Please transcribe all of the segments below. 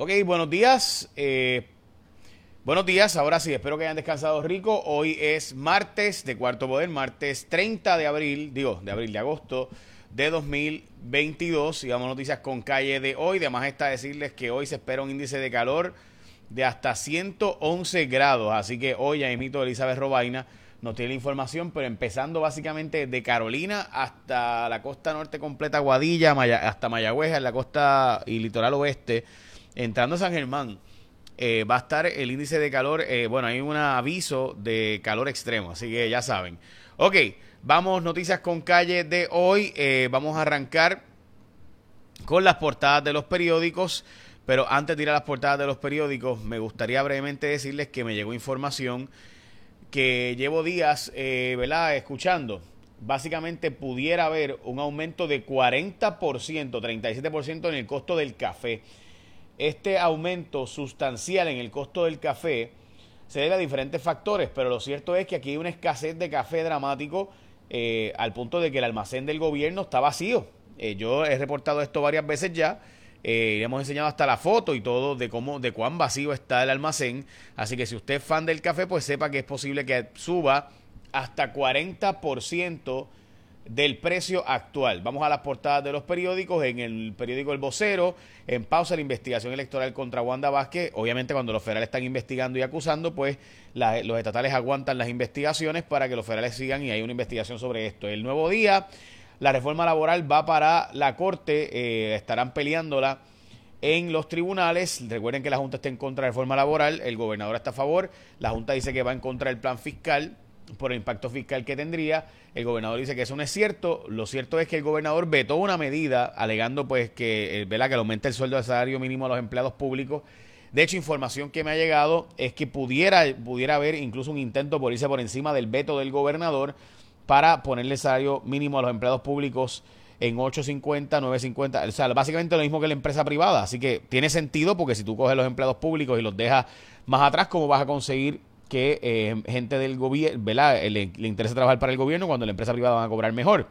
Ok, buenos días. Eh, buenos días, ahora sí, espero que hayan descansado rico. Hoy es martes de Cuarto Poder, martes 30 de abril, digo, de abril, de agosto de 2022. Y vamos a noticias con calle de hoy. Además está decirles que hoy se espera un índice de calor de hasta 111 grados. Así que hoy ya emito Elizabeth Robaina nos tiene la información, pero empezando básicamente de Carolina hasta la costa norte completa, Guadilla, hasta Mayagüez, en la costa y litoral oeste entrando a San Germán, eh, va a estar el índice de calor, eh, bueno, hay un aviso de calor extremo, así que ya saben. Ok, vamos, noticias con calle de hoy, eh, vamos a arrancar con las portadas de los periódicos, pero antes de ir a las portadas de los periódicos, me gustaría brevemente decirles que me llegó información que llevo días, ¿verdad?, escuchando básicamente pudiera haber un aumento de 40%, 37% en el costo del café. Este aumento sustancial en el costo del café se debe a diferentes factores, pero lo cierto es que aquí hay una escasez de café dramático eh, al punto de que el almacén del gobierno está vacío. Eh, yo he reportado esto varias veces ya. Eh, hemos enseñado hasta la foto y todo de cómo, de cuán vacío está el almacén. Así que si usted es fan del café, pues sepa que es posible que suba hasta 40% del precio actual. Vamos a las portadas de los periódicos. En el periódico El Vocero, en pausa la investigación electoral contra Wanda Vázquez. Obviamente, cuando los federales están investigando y acusando, pues los estatales aguantan las investigaciones para que los federales sigan y hay una investigación sobre esto. El nuevo día, la reforma laboral va para la Corte, eh, estarán peleándola en los tribunales. Recuerden que la Junta está en contra de la reforma laboral, el gobernador está a favor, la Junta dice que va en contra del plan fiscal por el impacto fiscal que tendría. El gobernador dice que eso no es cierto. Lo cierto es que el gobernador vetó una medida alegando pues que, eh, que le aumente el sueldo de salario mínimo a los empleados públicos. De hecho, información que me ha llegado es que pudiera, pudiera haber incluso un intento por irse por encima del veto del gobernador para ponerle salario mínimo a los empleados públicos en 8.50, 9.50, o sea, básicamente lo mismo que la empresa privada. Así que tiene sentido porque si tú coges los empleados públicos y los dejas más atrás, ¿cómo vas a conseguir que eh, gente del gobierno, ¿verdad? Le, le, interesa trabajar para el gobierno cuando la empresa privada va a cobrar mejor.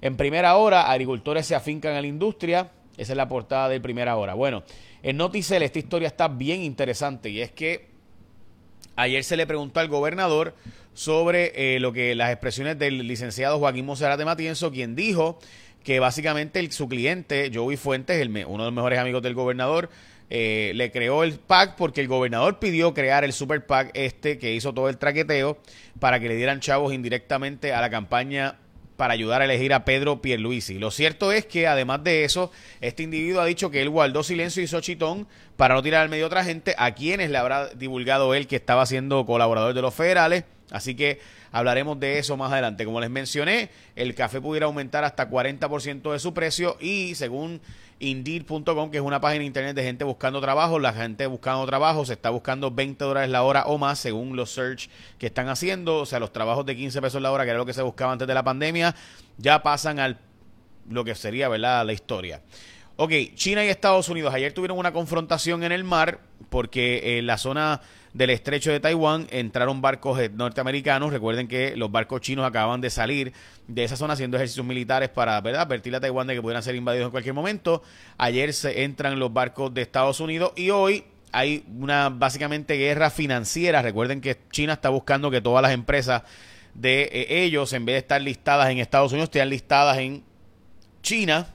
En primera hora, agricultores se afincan a la industria. Esa es la portada de primera hora. Bueno, en Noticel esta historia está bien interesante y es que ayer se le preguntó al gobernador sobre eh, lo que las expresiones del licenciado Joaquín de Matienzo, quien dijo que básicamente su cliente, Joey Fuentes, el, uno de los mejores amigos del gobernador, eh, le creó el PAC porque el gobernador pidió crear el Super PAC este que hizo todo el traqueteo para que le dieran chavos indirectamente a la campaña para ayudar a elegir a Pedro Pierluisi. Lo cierto es que además de eso, este individuo ha dicho que él guardó silencio y hizo chitón para no tirar al medio a otra gente a quienes le habrá divulgado él que estaba siendo colaborador de los federales. Así que hablaremos de eso más adelante. Como les mencioné, el café pudiera aumentar hasta 40% de su precio y según Indeed.com, que es una página de internet de gente buscando trabajo. La gente buscando trabajo se está buscando 20 dólares la hora o más según los search que están haciendo. O sea, los trabajos de 15 pesos la hora, que era lo que se buscaba antes de la pandemia, ya pasan al lo que sería, ¿verdad?, la historia. Ok, China y Estados Unidos ayer tuvieron una confrontación en el mar porque en la zona del estrecho de Taiwán entraron barcos norteamericanos. Recuerden que los barcos chinos acaban de salir de esa zona haciendo ejercicios militares para ¿verdad? advertir a Taiwán de que pudieran ser invadidos en cualquier momento. Ayer se entran los barcos de Estados Unidos y hoy hay una básicamente guerra financiera. Recuerden que China está buscando que todas las empresas de eh, ellos, en vez de estar listadas en Estados Unidos, estén listadas en China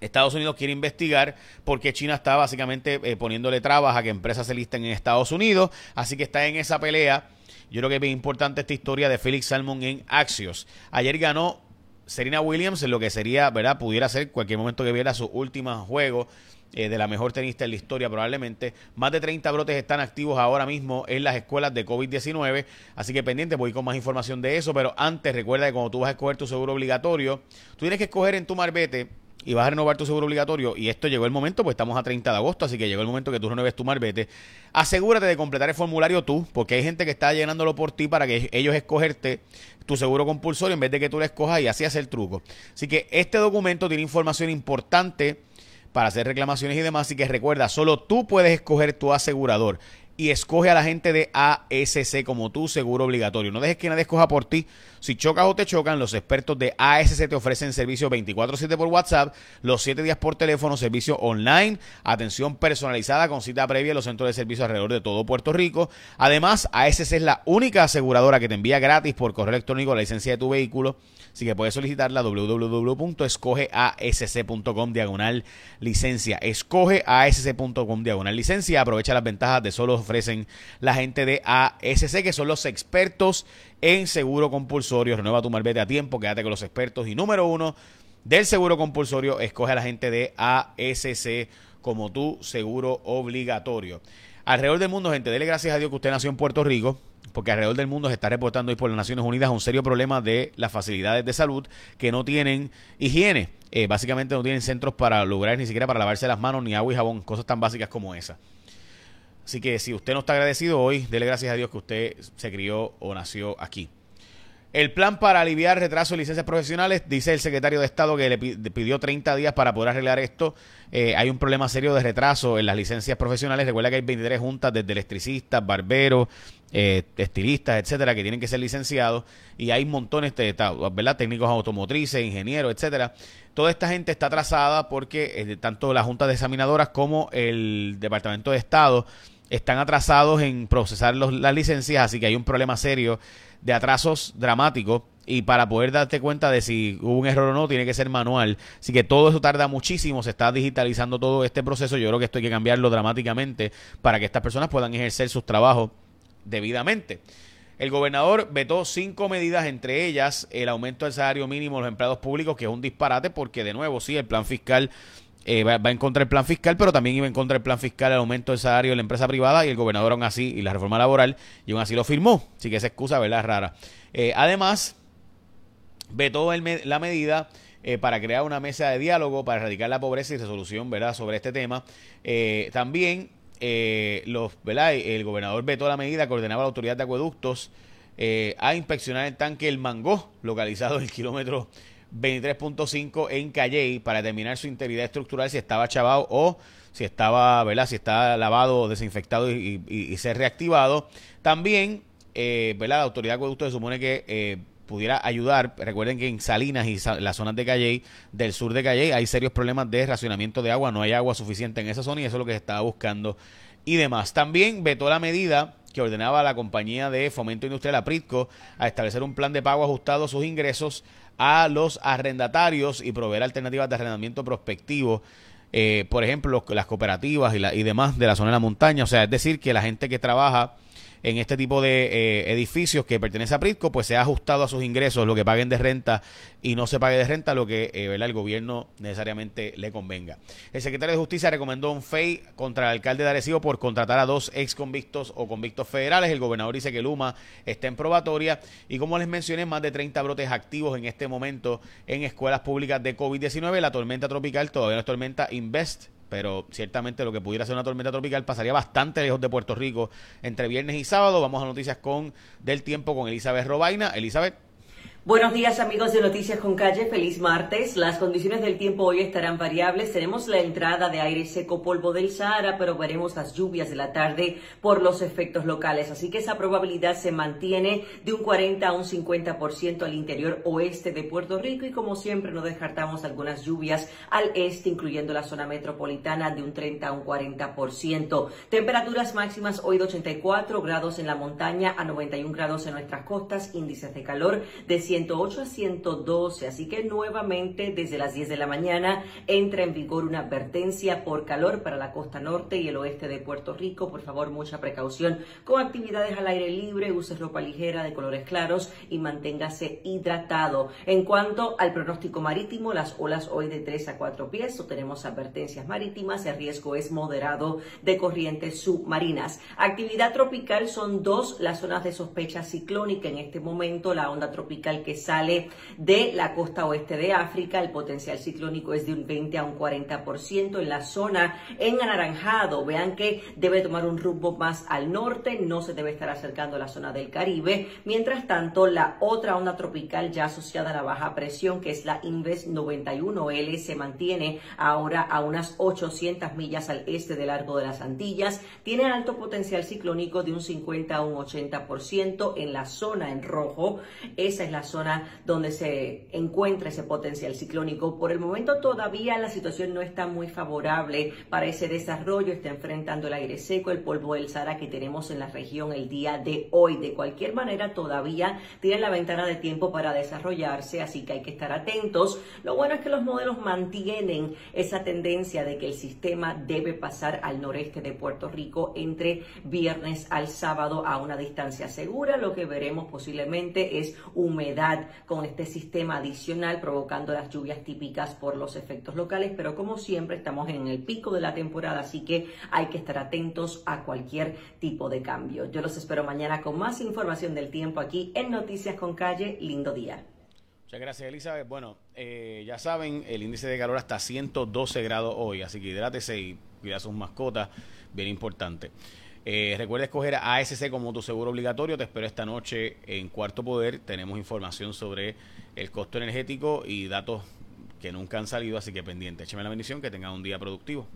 Estados Unidos quiere investigar porque China está básicamente eh, poniéndole trabas a que empresas se listen en Estados Unidos, así que está en esa pelea. Yo creo que es bien importante esta historia de Felix Salmon en Axios. Ayer ganó Serena Williams en lo que sería, ¿verdad? Pudiera ser cualquier momento que viera su último juego eh, de la mejor tenista en la historia probablemente. Más de 30 brotes están activos ahora mismo en las escuelas de COVID-19, así que pendiente, voy con más información de eso, pero antes recuerda que cuando tú vas a escoger tu seguro obligatorio, tú tienes que escoger en tu marbete y vas a renovar tu seguro obligatorio, y esto llegó el momento, pues estamos a 30 de agosto, así que llegó el momento que tú renueves tu marbete, asegúrate de completar el formulario tú, porque hay gente que está llenándolo por ti para que ellos escogerte tu seguro compulsorio en vez de que tú lo escojas y así hacer el truco. Así que este documento tiene información importante para hacer reclamaciones y demás, así que recuerda, solo tú puedes escoger tu asegurador. Y escoge a la gente de ASC como tu seguro obligatorio. No dejes que nadie escoja por ti. Si chocas o te chocan, los expertos de ASC te ofrecen servicio 24/7 por WhatsApp, los 7 días por teléfono, servicio online, atención personalizada con cita previa en los centros de servicio alrededor de todo Puerto Rico. Además, ASC es la única aseguradora que te envía gratis por correo electrónico la licencia de tu vehículo. Así que puedes solicitarla www.escogeasc.com diagonal licencia. Escogeasc.com diagonal licencia. Aprovecha las ventajas de solo ofrecen la gente de ASC, que son los expertos en seguro compulsorio. Renueva tu malvete a tiempo, quédate con los expertos. Y número uno del seguro compulsorio, escoge a la gente de ASC como tu seguro obligatorio. Alrededor del mundo, gente, dele gracias a Dios que usted nació en Puerto Rico porque alrededor del mundo se está reportando hoy por las Naciones Unidas un serio problema de las facilidades de salud que no tienen higiene. Eh, básicamente no tienen centros para lograr ni siquiera para lavarse las manos, ni agua y jabón, cosas tan básicas como esa. Así que si usted no está agradecido hoy, dele gracias a Dios que usted se crió o nació aquí. El plan para aliviar retraso de licencias profesionales, dice el secretario de Estado que le pidió 30 días para poder arreglar esto. Eh, hay un problema serio de retraso en las licencias profesionales. Recuerda que hay 23 juntas desde electricistas, barberos, eh, estilistas, etcétera, que tienen que ser licenciados. Y hay montones de ¿verdad? técnicos automotrices, ingenieros, etcétera. Toda esta gente está atrasada porque eh, tanto la Junta de Examinadoras como el Departamento de Estado están atrasados en procesar las licencias, así que hay un problema serio de atrasos dramáticos y para poder darte cuenta de si hubo un error o no, tiene que ser manual. Así que todo eso tarda muchísimo, se está digitalizando todo este proceso. Yo creo que esto hay que cambiarlo dramáticamente para que estas personas puedan ejercer sus trabajos debidamente. El gobernador vetó cinco medidas, entre ellas el aumento del salario mínimo de los empleados públicos, que es un disparate porque, de nuevo, sí, el plan fiscal eh, va, en contra del plan fiscal, pero también iba en contra del plan fiscal el aumento del salario de la empresa privada y el gobernador aún así, y la reforma laboral, y aún así lo firmó. Así que esa excusa, ¿verdad? Es rara. Eh, además, vetó la medida eh, para crear una mesa de diálogo para erradicar la pobreza y resolución, ¿verdad? Sobre este tema. también, los, ¿verdad? El gobernador vetó la medida que ordenaba la autoridad de acueductos a inspeccionar el tanque El Mangó, localizado en el kilómetro 23.5 en Calley para determinar su integridad estructural si estaba chavado o si estaba, ¿verdad? Si está lavado, desinfectado y, y, ser reactivado. También, eh, ¿verdad? La autoridad de acueducto se supone que eh, pudiera ayudar. Recuerden que en Salinas y las zonas de Calley, del sur de Calley, hay serios problemas de racionamiento de agua. No hay agua suficiente en esa zona y eso es lo que se estaba buscando y demás. También vetó la medida que ordenaba a la compañía de fomento industrial Apritco a establecer un plan de pago ajustado a sus ingresos a los arrendatarios y proveer alternativas de arrendamiento prospectivo. Eh, por ejemplo, las cooperativas y, la, y demás de la zona de la montaña. O sea, es decir, que la gente que trabaja en este tipo de eh, edificios que pertenece a Prisco, pues se ha ajustado a sus ingresos lo que paguen de renta y no se pague de renta lo que eh, el gobierno necesariamente le convenga. El secretario de Justicia recomendó un FEI contra el alcalde de Arecibo por contratar a dos ex convictos o convictos federales. El gobernador dice que Luma está en probatoria y como les mencioné, más de 30 brotes activos en este momento en escuelas públicas de COVID-19. La tormenta tropical todavía no es tormenta Invest pero ciertamente lo que pudiera ser una tormenta tropical pasaría bastante lejos de Puerto Rico entre viernes y sábado. Vamos a noticias con del tiempo con Elizabeth Robaina. Elizabeth. Buenos días amigos de Noticias con Calle, feliz martes. Las condiciones del tiempo hoy estarán variables. Tenemos la entrada de aire seco polvo del Sahara, pero veremos las lluvias de la tarde por los efectos locales. Así que esa probabilidad se mantiene de un 40 a un 50% al interior oeste de Puerto Rico y como siempre no descartamos algunas lluvias al este, incluyendo la zona metropolitana de un 30 a un 40%. Temperaturas máximas hoy de 84 grados en la montaña a 91 grados en nuestras costas, índices de calor de 100 108 a 112, así que nuevamente desde las 10 de la mañana entra en vigor una advertencia por calor para la costa norte y el oeste de Puerto Rico. Por favor, mucha precaución con actividades al aire libre, use ropa ligera de colores claros y manténgase hidratado. En cuanto al pronóstico marítimo, las olas hoy de 3 a 4 pies, tenemos advertencias marítimas, el riesgo es moderado de corrientes submarinas. Actividad tropical son dos las zonas de sospecha ciclónica en este momento, la onda tropical que sale de la costa oeste de África. El potencial ciclónico es de un 20 a un 40% en la zona en anaranjado. Vean que debe tomar un rumbo más al norte, no se debe estar acercando a la zona del Caribe. Mientras tanto, la otra onda tropical ya asociada a la baja presión, que es la Inves 91L, se mantiene ahora a unas 800 millas al este del largo de las Antillas. Tiene alto potencial ciclónico de un 50 a un 80% en la zona en rojo. Esa es la zona donde se encuentra ese potencial ciclónico. Por el momento todavía la situación no está muy favorable para ese desarrollo. Está enfrentando el aire seco, el polvo del Sahara que tenemos en la región el día de hoy. De cualquier manera, todavía tiene la ventana de tiempo para desarrollarse, así que hay que estar atentos. Lo bueno es que los modelos mantienen esa tendencia de que el sistema debe pasar al noreste de Puerto Rico entre viernes al sábado a una distancia segura. Lo que veremos posiblemente es con este sistema adicional provocando las lluvias típicas por los efectos locales, pero como siempre estamos en el pico de la temporada, así que hay que estar atentos a cualquier tipo de cambio. Yo los espero mañana con más información del tiempo aquí en Noticias con Calle. Lindo día. Muchas gracias, Elizabeth. Bueno, eh, ya saben, el índice de calor hasta 112 grados hoy, así que hidrátese y cuida sus mascotas, bien importante. Eh, recuerda escoger a ASC como tu seguro obligatorio. Te espero esta noche en Cuarto Poder. Tenemos información sobre el costo energético y datos que nunca han salido, así que pendiente. Écheme la bendición, que tengan un día productivo.